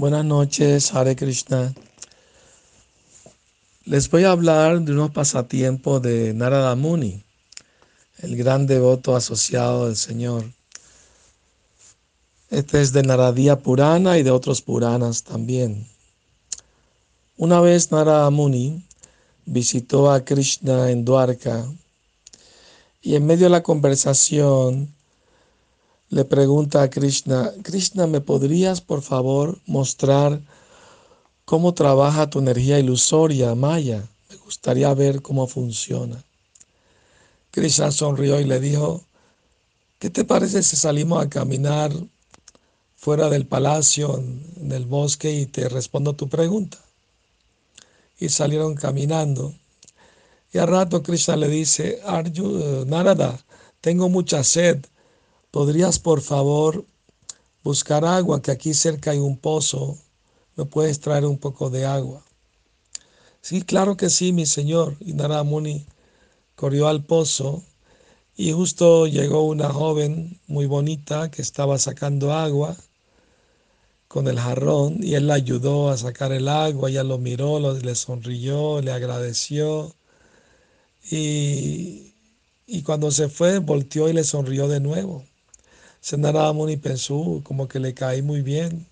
Buenas noches, Hare Krishna. Les voy a hablar de unos pasatiempos de Narada Muni, el gran devoto asociado del Señor. Este es de Naradiya Purana y de otros Puranas también. Una vez Narada Muni visitó a Krishna en Dwarka y en medio de la conversación le pregunta a Krishna, Krishna, ¿me podrías por favor mostrar cómo trabaja tu energía ilusoria, Maya? Me gustaría ver cómo funciona. Krishna sonrió y le dijo, ¿qué te parece si salimos a caminar fuera del palacio, en el bosque, y te respondo tu pregunta? Y salieron caminando. Y al rato Krishna le dice, Arju, Narada, tengo mucha sed ¿Podrías por favor buscar agua? Que aquí cerca hay un pozo. ¿Me puedes traer un poco de agua? Sí, claro que sí, mi señor. Y Naramuni corrió al pozo y justo llegó una joven muy bonita que estaba sacando agua con el jarrón y él la ayudó a sacar el agua, ella lo miró, le sonrió, le agradeció y, y cuando se fue volteó y le sonrió de nuevo. Senara Muni pensó como que le caí muy bien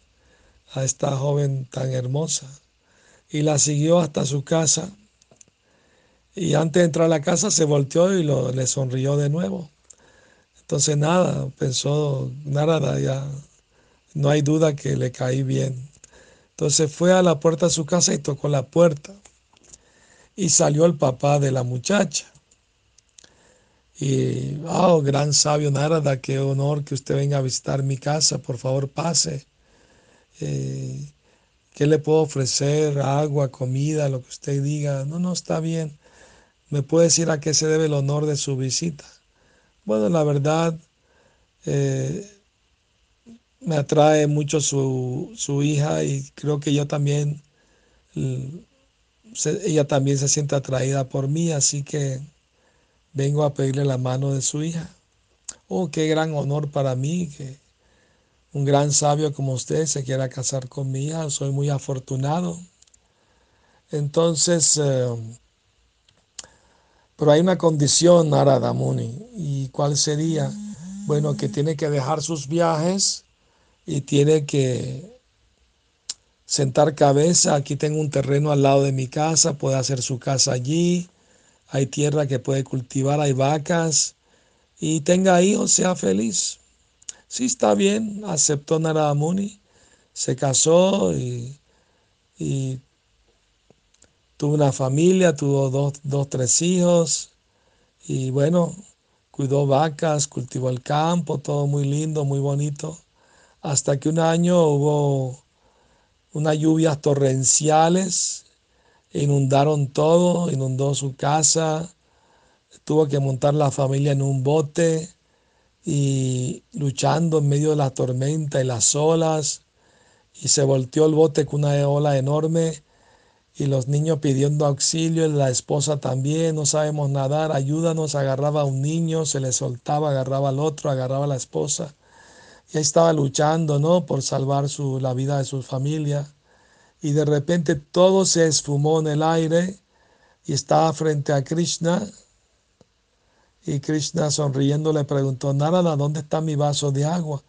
a esta joven tan hermosa y la siguió hasta su casa y antes de entrar a la casa se volteó y le sonrió de nuevo. Entonces nada, pensó, nada, ya no hay duda que le caí bien. Entonces fue a la puerta de su casa y tocó la puerta. Y salió el papá de la muchacha. Y, oh, gran sabio Narada, qué honor que usted venga a visitar mi casa, por favor pase. Eh, ¿Qué le puedo ofrecer? Agua, comida, lo que usted diga. No, no, está bien. ¿Me puede decir a qué se debe el honor de su visita? Bueno, la verdad, eh, me atrae mucho su, su, hija y creo que yo también, ella también se siente atraída por mí, así que vengo a pedirle la mano de su hija. Oh, qué gran honor para mí que un gran sabio como usted se quiera casar con mi hija. Soy muy afortunado. Entonces, eh, pero hay una condición, Narada Muni. ¿Y cuál sería? Bueno, que tiene que dejar sus viajes y tiene que sentar cabeza. Aquí tengo un terreno al lado de mi casa, puede hacer su casa allí hay tierra que puede cultivar, hay vacas y tenga hijos, sea feliz. Sí, está bien, aceptó Narada Muni, se casó y, tuvo una familia, tuvo dos, dos, tres hijos y bueno, cuidó vacas, cultivó el campo, todo muy lindo, muy bonito, hasta que un año hubo unas lluvias torrenciales inundaron todo, inundó su casa, tuvo que montar la familia en un bote y luchando en medio de la tormenta y las olas, y se volteó el bote con una ola enorme y los niños pidiendo auxilio, la esposa también, no sabemos nadar, ayúdanos, agarraba a un niño, se le soltaba, agarraba al otro, agarraba a la esposa, y ahí estaba luchando, ¿no? Por salvar su, la vida de su familia y de repente todo se esfumó en el aire y estaba frente a Krishna. Y Krishna sonriendo le preguntó, Narada, ¿dónde está mi vaso de agua?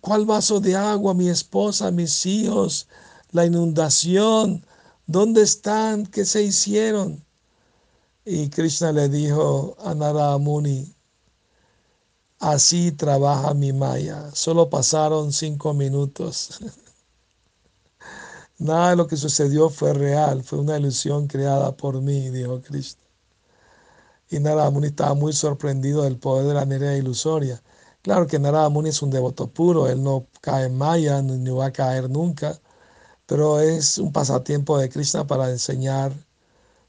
¿Cuál vaso de agua? Mi esposa, mis hijos, la inundación, ¿dónde están? ¿Qué se hicieron? Y Krishna le dijo a Narada Muni, así trabaja mi Maya. Solo pasaron cinco minutos. Nada de lo que sucedió fue real, fue una ilusión creada por mí, dijo Cristo. Y Narada Muni estaba muy sorprendido del poder de la energía ilusoria. Claro que Narada Muni es un devoto puro, él no cae en Maya, ni va a caer nunca, pero es un pasatiempo de Krishna para enseñar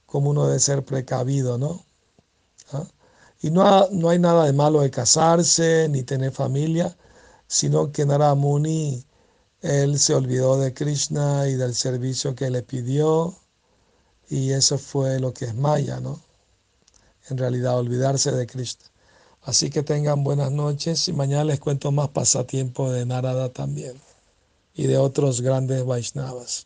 cómo uno debe ser precavido, ¿no? ¿Ah? Y no, no hay nada de malo de casarse ni tener familia, sino que Narada Muni él se olvidó de Krishna y del servicio que le pidió y eso fue lo que es Maya, ¿no? En realidad, olvidarse de Krishna. Así que tengan buenas noches y mañana les cuento más pasatiempo de Narada también. y de otros grandes Vaishnavas.